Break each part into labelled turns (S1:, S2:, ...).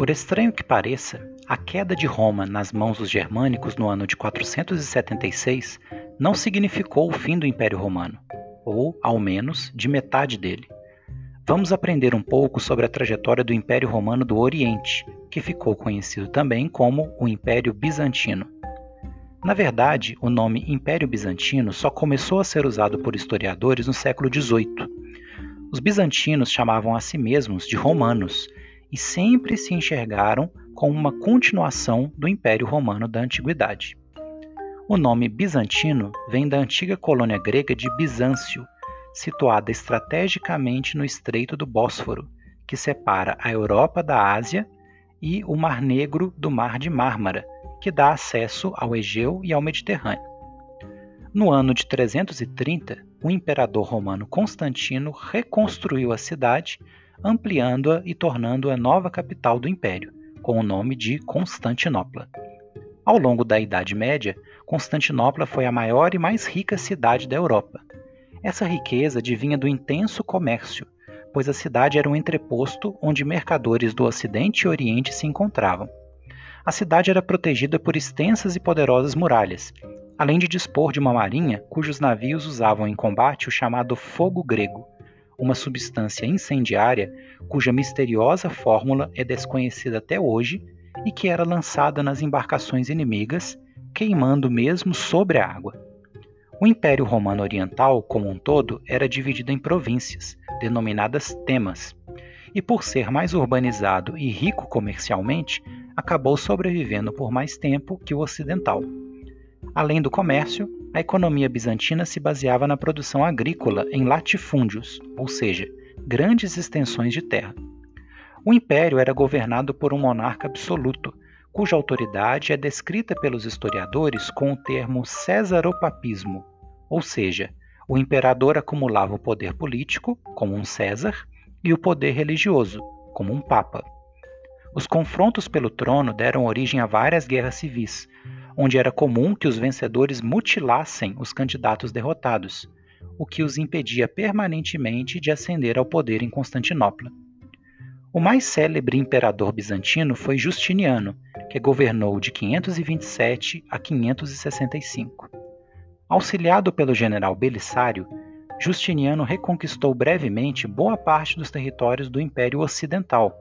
S1: Por estranho que pareça, a queda de Roma nas mãos dos germânicos no ano de 476 não significou o fim do Império Romano, ou, ao menos, de metade dele. Vamos aprender um pouco sobre a trajetória do Império Romano do Oriente, que ficou conhecido também como o Império Bizantino. Na verdade, o nome Império Bizantino só começou a ser usado por historiadores no século XVIII. Os bizantinos chamavam a si mesmos de romanos e sempre se enxergaram como uma continuação do Império Romano da Antiguidade. O nome bizantino vem da antiga colônia grega de Bizâncio, situada estrategicamente no Estreito do Bósforo, que separa a Europa da Ásia, e o Mar Negro do Mar de Mármara, que dá acesso ao Egeu e ao Mediterrâneo. No ano de 330, o imperador romano Constantino reconstruiu a cidade, ampliando-a e tornando-a nova capital do império, com o nome de Constantinopla. Ao longo da Idade Média, Constantinopla foi a maior e mais rica cidade da Europa. Essa riqueza advinha do intenso comércio, pois a cidade era um entreposto onde mercadores do Ocidente e Oriente se encontravam. A cidade era protegida por extensas e poderosas muralhas, além de dispor de uma marinha cujos navios usavam em combate o chamado fogo grego, uma substância incendiária cuja misteriosa fórmula é desconhecida até hoje e que era lançada nas embarcações inimigas, queimando mesmo sobre a água. O Império Romano Oriental, como um todo, era dividido em províncias, denominadas temas, e por ser mais urbanizado e rico comercialmente, acabou sobrevivendo por mais tempo que o ocidental. Além do comércio, a economia bizantina se baseava na produção agrícola em latifúndios, ou seja, grandes extensões de terra. O império era governado por um monarca absoluto, cuja autoridade é descrita pelos historiadores com o termo Césaropapismo, ou seja, o imperador acumulava o poder político, como um César, e o poder religioso, como um Papa. Os confrontos pelo trono deram origem a várias guerras civis, onde era comum que os vencedores mutilassem os candidatos derrotados, o que os impedia permanentemente de ascender ao poder em Constantinopla. O mais célebre imperador bizantino foi Justiniano, que governou de 527 a 565. Auxiliado pelo general Belisário, Justiniano reconquistou brevemente boa parte dos territórios do Império Ocidental,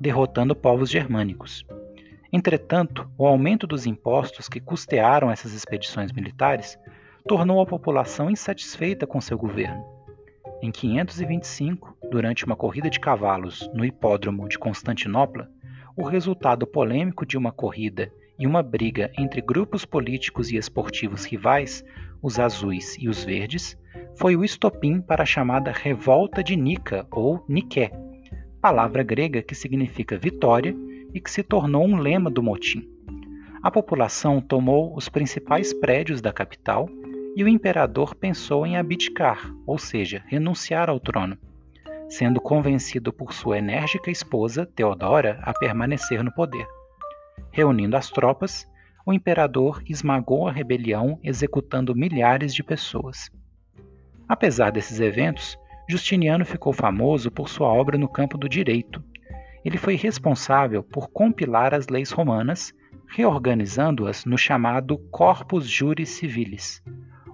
S1: derrotando povos germânicos. Entretanto, o aumento dos impostos que custearam essas expedições militares tornou a população insatisfeita com seu governo. Em 525, durante uma corrida de cavalos no hipódromo de Constantinopla, o resultado polêmico de uma corrida e uma briga entre grupos políticos e esportivos rivais, os azuis e os verdes, foi o estopim para a chamada Revolta de Nica ou Niké, palavra grega que significa vitória e que se tornou um lema do motim. A população tomou os principais prédios da capital e o imperador pensou em abdicar, ou seja, renunciar ao trono, sendo convencido por sua enérgica esposa, Teodora, a permanecer no poder. Reunindo as tropas, o imperador esmagou a rebelião, executando milhares de pessoas. Apesar desses eventos, Justiniano ficou famoso por sua obra no campo do direito. Ele foi responsável por compilar as leis romanas, reorganizando-as no chamado Corpus Juris Civilis,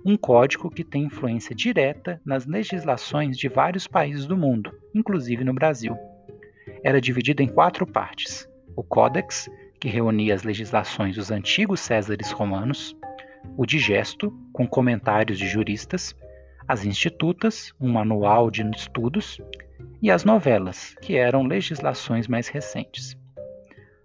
S1: um código que tem influência direta nas legislações de vários países do mundo, inclusive no Brasil. Era dividido em quatro partes: o Códex, que reunia as legislações dos antigos Césares romanos, o Digesto, com comentários de juristas, as Institutas, um manual de estudos, e as novelas, que eram legislações mais recentes.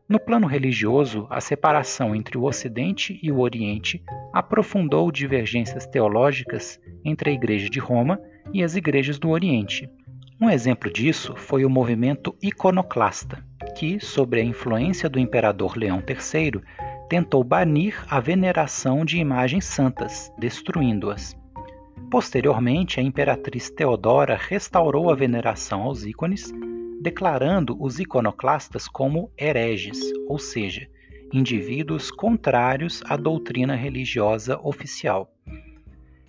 S1: No plano religioso, a separação entre o Ocidente e o Oriente aprofundou divergências teológicas entre a Igreja de Roma e as igrejas do Oriente. Um exemplo disso foi o movimento iconoclasta, que, sob a influência do imperador Leão III, tentou banir a veneração de imagens santas, destruindo-as. Posteriormente, a imperatriz Teodora restaurou a veneração aos ícones declarando os iconoclastas como hereges, ou seja, indivíduos contrários à doutrina religiosa oficial.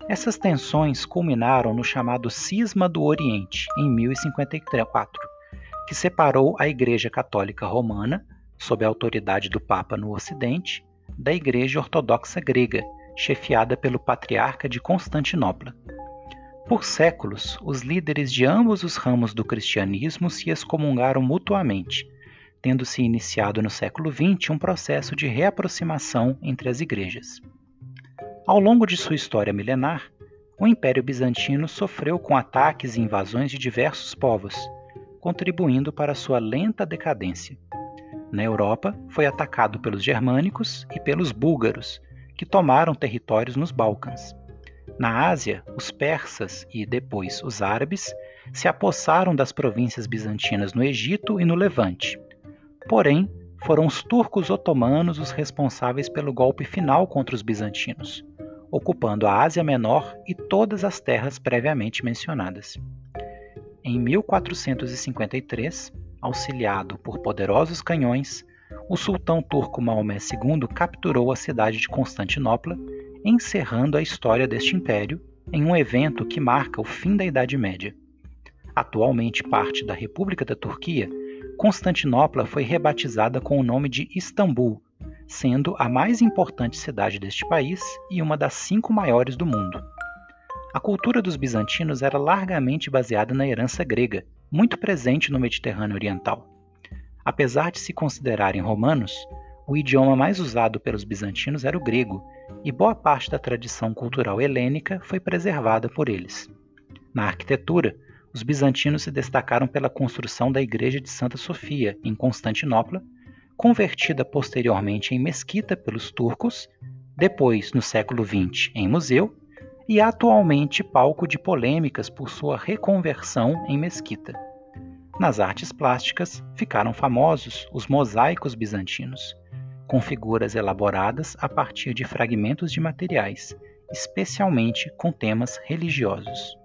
S1: Essas tensões culminaram no chamado Cisma do Oriente, em 1054, que separou a Igreja Católica Romana, sob a autoridade do Papa no Ocidente, da Igreja Ortodoxa Grega, chefiada pelo Patriarca de Constantinopla. Por séculos, os líderes de ambos os ramos do cristianismo se excomungaram mutuamente, tendo se iniciado no século XX um processo de reaproximação entre as igrejas. Ao longo de sua história milenar, o Império Bizantino sofreu com ataques e invasões de diversos povos, contribuindo para sua lenta decadência. Na Europa, foi atacado pelos germânicos e pelos búlgaros, que tomaram territórios nos Balcãs. Na Ásia, os persas e depois os árabes se apossaram das províncias bizantinas no Egito e no Levante. Porém, foram os turcos otomanos os responsáveis pelo golpe final contra os bizantinos, ocupando a Ásia Menor e todas as terras previamente mencionadas. Em 1453, auxiliado por poderosos canhões, o sultão turco Maomé II capturou a cidade de Constantinopla, encerrando a história deste império em um evento que marca o fim da Idade Média. Atualmente parte da República da Turquia, Constantinopla foi rebatizada com o nome de Istambul, sendo a mais importante cidade deste país e uma das cinco maiores do mundo. A cultura dos bizantinos era largamente baseada na herança grega, muito presente no Mediterrâneo Oriental. Apesar de se considerarem romanos, o idioma mais usado pelos bizantinos era o grego, e boa parte da tradição cultural helênica foi preservada por eles. Na arquitetura, os bizantinos se destacaram pela construção da Igreja de Santa Sofia, em Constantinopla, convertida posteriormente em mesquita pelos turcos, depois, no século XX, em museu, e atualmente palco de polêmicas por sua reconversão em mesquita. Nas artes plásticas ficaram famosos os mosaicos bizantinos, com figuras elaboradas a partir de fragmentos de materiais, especialmente com temas religiosos.